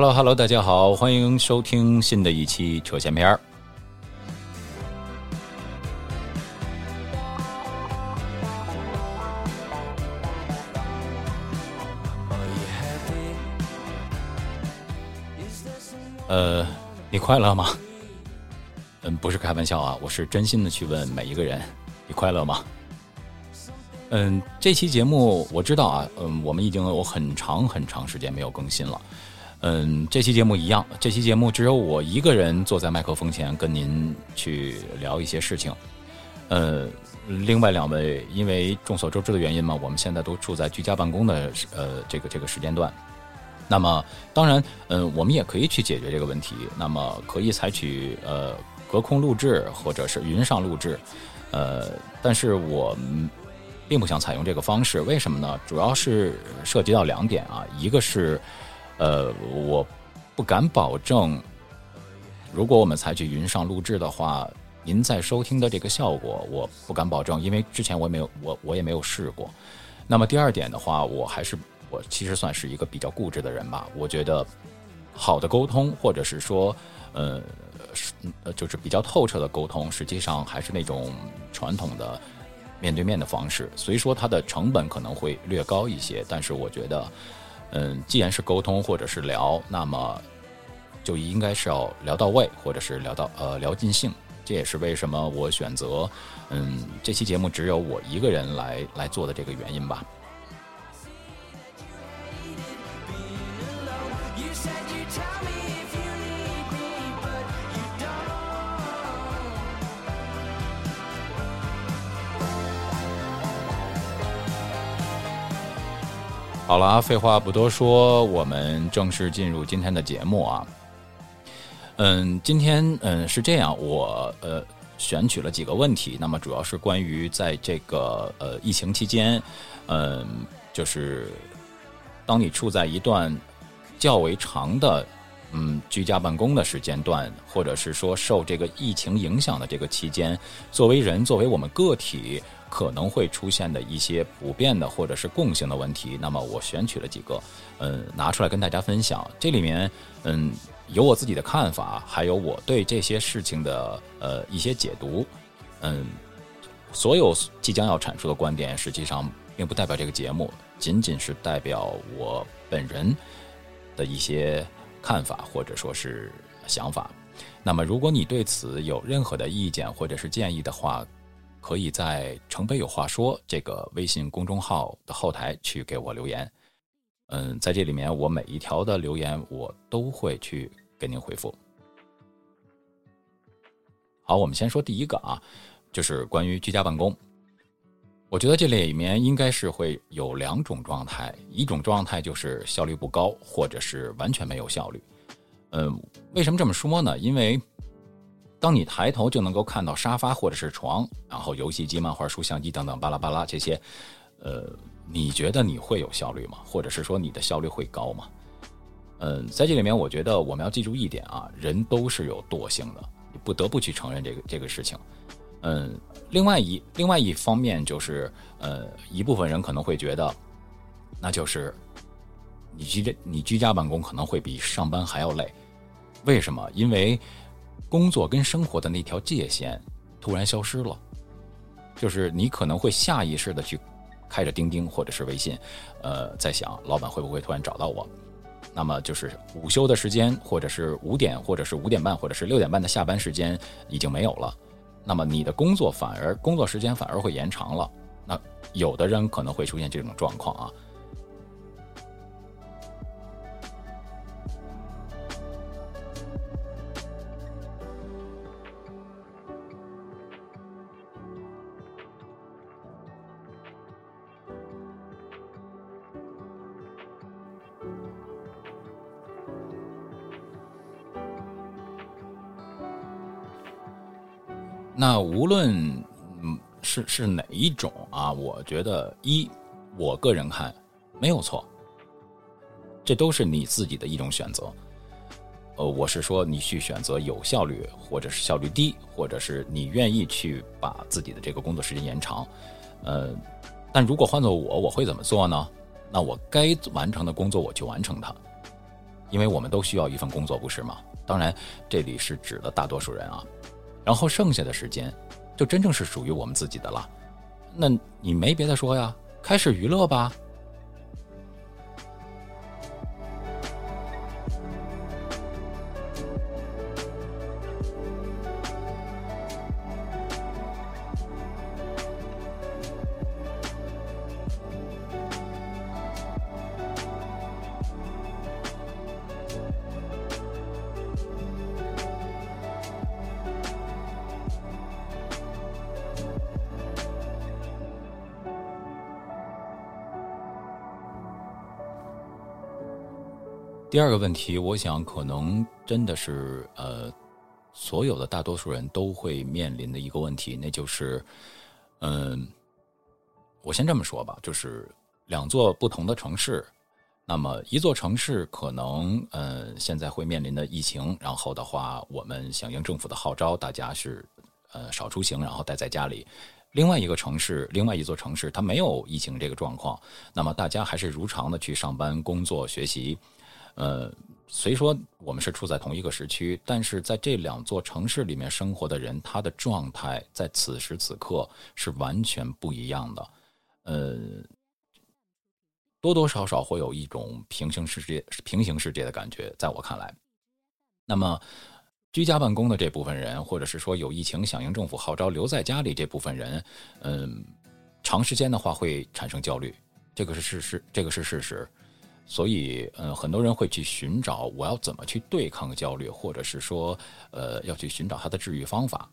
Hello Hello，大家好，欢迎收听新的一期扯闲篇儿。呃，你快乐吗？嗯，不是开玩笑啊，我是真心的去问每一个人，你快乐吗？嗯，这期节目我知道啊，嗯，我们已经有很长很长时间没有更新了。嗯，这期节目一样，这期节目只有我一个人坐在麦克风前跟您去聊一些事情。呃，另外两位因为众所周知的原因嘛，我们现在都处在居家办公的呃这个这个时间段。那么，当然，嗯，我们也可以去解决这个问题。那么，可以采取呃隔空录制或者是云上录制，呃，但是我并不想采用这个方式。为什么呢？主要是涉及到两点啊，一个是，呃，我不敢保证，如果我们采取云上录制的话，您在收听的这个效果，我不敢保证，因为之前我也没有我我也没有试过。那么第二点的话，我还是。我其实算是一个比较固执的人吧。我觉得，好的沟通，或者是说，呃，呃，就是比较透彻的沟通，实际上还是那种传统的面对面的方式。所以说，它的成本可能会略高一些。但是我觉得，嗯，既然是沟通或者是聊，那么就应该是要聊到位，或者是聊到呃聊尽兴。这也是为什么我选择嗯这期节目只有我一个人来来做的这个原因吧。好了，废话不多说，我们正式进入今天的节目啊。嗯，今天嗯是这样，我呃选取了几个问题，那么主要是关于在这个呃疫情期间，嗯，就是当你处在一段较为长的嗯居家办公的时间段，或者是说受这个疫情影响的这个期间，作为人，作为我们个体。可能会出现的一些普遍的或者是共性的问题，那么我选取了几个，嗯，拿出来跟大家分享。这里面，嗯，有我自己的看法，还有我对这些事情的呃一些解读，嗯，所有即将要阐述的观点，实际上并不代表这个节目，仅仅是代表我本人的一些看法或者说是想法。那么，如果你对此有任何的意见或者是建议的话，可以在“城北有话说”这个微信公众号的后台去给我留言，嗯，在这里面我每一条的留言我都会去给您回复。好，我们先说第一个啊，就是关于居家办公。我觉得这里面应该是会有两种状态，一种状态就是效率不高，或者是完全没有效率。嗯，为什么这么说呢？因为当你抬头就能够看到沙发或者是床，然后游戏机、漫画书、相机等等巴拉巴拉这些，呃，你觉得你会有效率吗？或者是说你的效率会高吗？嗯，在这里面，我觉得我们要记住一点啊，人都是有惰性的，你不得不去承认这个这个事情。嗯，另外一另外一方面就是，呃，一部分人可能会觉得，那就是你居你居家办公可能会比上班还要累，为什么？因为工作跟生活的那条界限突然消失了，就是你可能会下意识的去开着钉钉或者是微信，呃，在想老板会不会突然找到我。那么就是午休的时间，或者是五点，或者是五点半，或者是六点半的下班时间已经没有了。那么你的工作反而工作时间反而会延长了。那有的人可能会出现这种状况啊。那无论嗯是是哪一种啊，我觉得一我个人看没有错，这都是你自己的一种选择。呃，我是说你去选择有效率，或者是效率低，或者是你愿意去把自己的这个工作时间延长。呃，但如果换做我，我会怎么做呢？那我该完成的工作我去完成它。因为我们都需要一份工作，不是吗？当然，这里是指的大多数人啊。然后剩下的时间，就真正是属于我们自己的了。那你没别的说呀，开始娱乐吧。第二个问题，我想可能真的是呃，所有的大多数人都会面临的一个问题，那就是，嗯，我先这么说吧，就是两座不同的城市，那么一座城市可能呃现在会面临的疫情，然后的话，我们响应政府的号召，大家是呃少出行，然后待在家里；另外一个城市，另外一座城市，它没有疫情这个状况，那么大家还是如常的去上班、工作、学习。呃，虽说我们是处在同一个时区，但是在这两座城市里面生活的人，他的状态在此时此刻是完全不一样的。呃，多多少少会有一种平行世界、平行世界的感觉，在我看来。那么，居家办公的这部分人，或者是说有疫情响应政府号召留在家里这部分人，嗯，长时间的话会产生焦虑，这个是事实，这个是事实。所以，嗯，很多人会去寻找我要怎么去对抗焦虑，或者是说，呃，要去寻找它的治愈方法。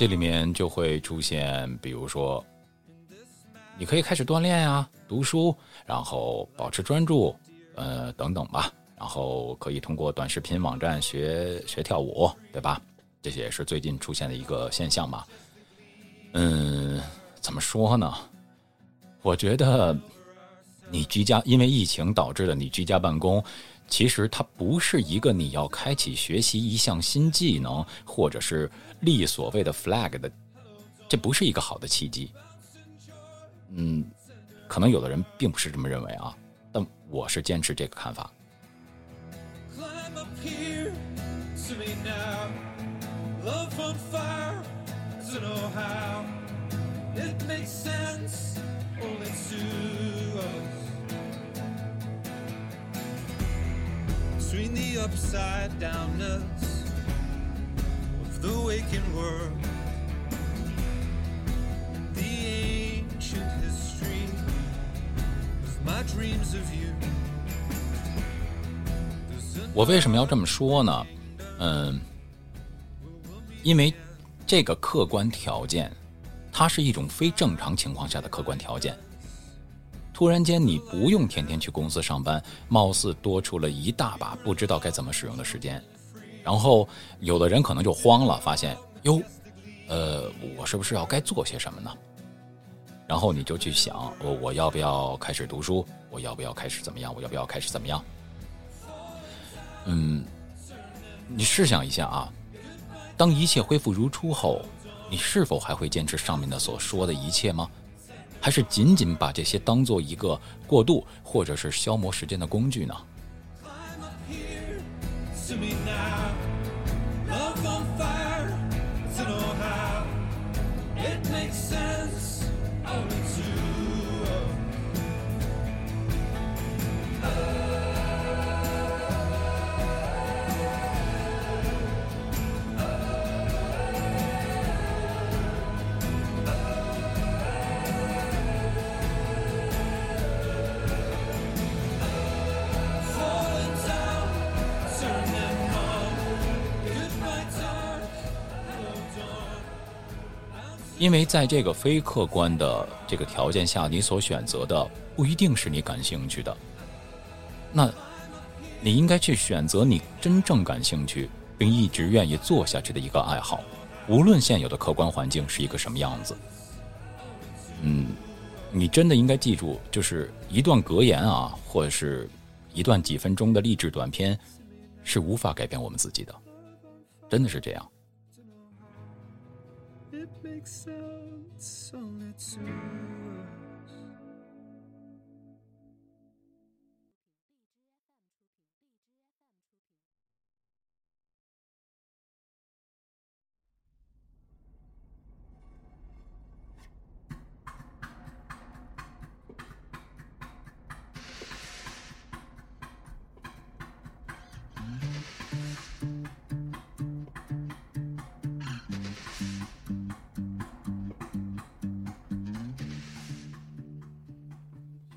这里面就会出现，比如说，你可以开始锻炼呀，读书，然后保持专注，呃，等等吧。然后可以通过短视频网站学学跳舞，对吧？这些也是最近出现的一个现象嘛。嗯，怎么说呢？我觉得你居家，因为疫情导致的你居家办公。其实它不是一个你要开启学习一项新技能，或者是立所谓的 flag 的，这不是一个好的契机。嗯，可能有的人并不是这么认为啊，但我是坚持这个看法。upside downness the waking world. The ancient history of my dreams of you. 我为什么要这么说呢？嗯，因为这个客观条件，它是一种非正常情况下的客观条件。突然间，你不用天天去公司上班，貌似多出了一大把不知道该怎么使用的时间。然后，有的人可能就慌了，发现哟，呃，我是不是要该做些什么呢？然后你就去想，我我要不要开始读书？我要不要开始怎么样？我要不要开始怎么样？嗯，你试想一下啊，当一切恢复如初后，你是否还会坚持上面的所说的一切吗？还是仅仅把这些当做一个过渡，或者是消磨时间的工具呢？to me now. 因为在这个非客观的这个条件下，你所选择的不一定是你感兴趣的。那，你应该去选择你真正感兴趣并一直愿意做下去的一个爱好，无论现有的客观环境是一个什么样子。嗯，你真的应该记住，就是一段格言啊，或者是一段几分钟的励志短片，是无法改变我们自己的，真的是这样。makes sense. Only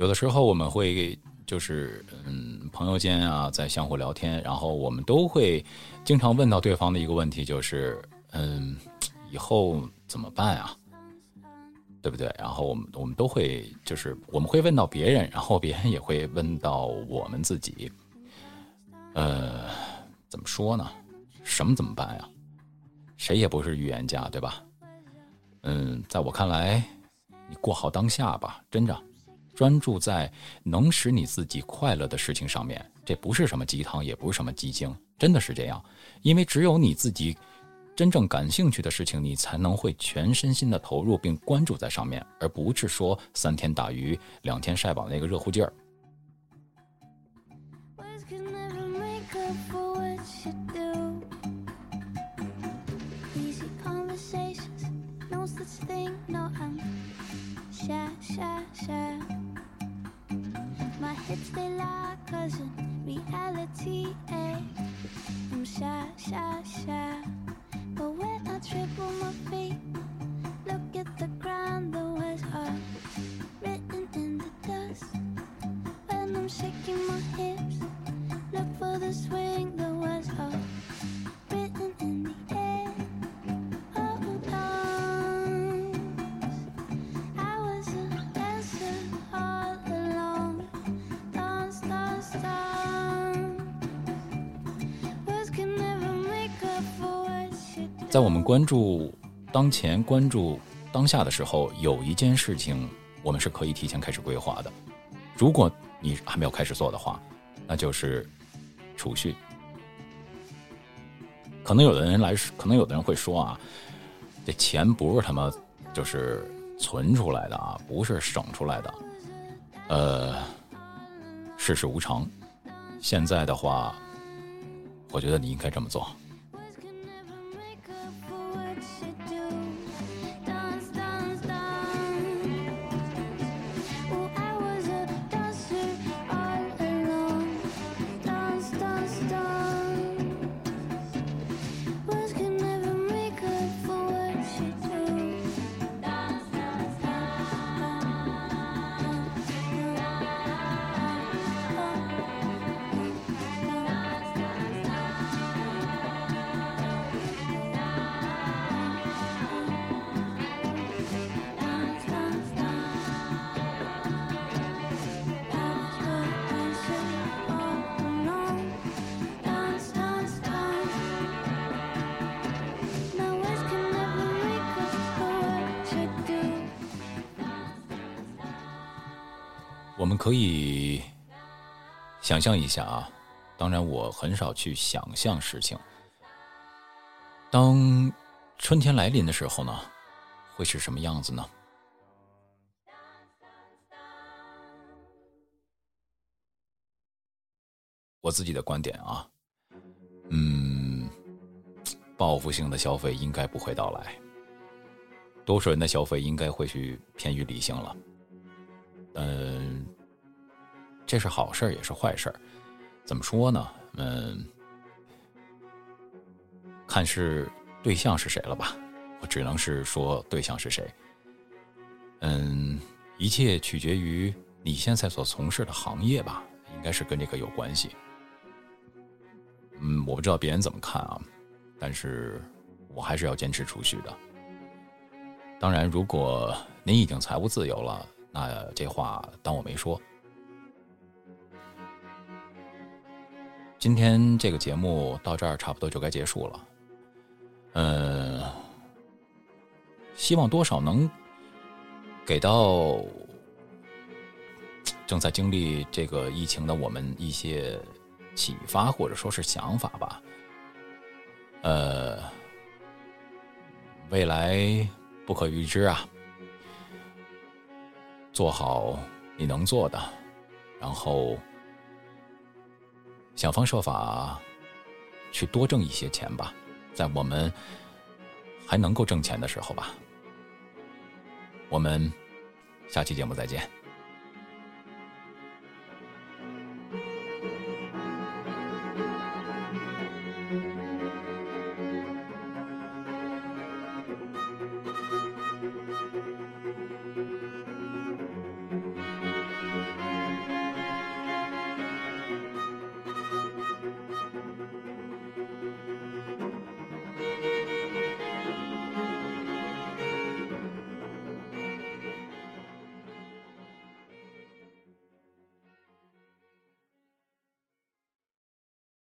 有的时候我们会就是嗯，朋友间啊，在相互聊天，然后我们都会经常问到对方的一个问题，就是嗯，以后怎么办啊？对不对？然后我们我们都会就是我们会问到别人，然后别人也会问到我们自己。呃，怎么说呢？什么怎么办呀？谁也不是预言家，对吧？嗯，在我看来，你过好当下吧，真的。专注在能使你自己快乐的事情上面，这不是什么鸡汤，也不是什么鸡精，真的是这样。因为只有你自己真正感兴趣的事情，你才能会全身心的投入并关注在上面，而不是说三天打鱼两天晒网那个热乎劲儿。My hips they lie, cause in reality, eh? I'm shy, shy, shy. But when I trip on my feet, look at the 在我们关注当前、关注当下的时候，有一件事情我们是可以提前开始规划的。如果你还没有开始做的话，那就是储蓄。可能有的人来，可能有的人会说啊，这钱不是他妈就是存出来的啊，不是省出来的。呃，世事无常，现在的话，我觉得你应该这么做。我们可以想象一下啊，当然我很少去想象事情。当春天来临的时候呢，会是什么样子呢？我自己的观点啊，嗯，报复性的消费应该不会到来，多数人的消费应该会去偏于理性了。嗯，这是好事，也是坏事。怎么说呢？嗯，看是对象是谁了吧？我只能是说对象是谁。嗯，一切取决于你现在所从事的行业吧，应该是跟这个有关系。嗯，我不知道别人怎么看啊，但是我还是要坚持储蓄的。当然，如果您已经财务自由了，那这话当我没说。今天这个节目到这儿差不多就该结束了。嗯，希望多少能给到正在经历这个疫情的我们一些启发或者说是想法吧。呃，未来不可预知啊，做好你能做的，然后想方设法去多挣一些钱吧，在我们还能够挣钱的时候吧。我们下期节目再见。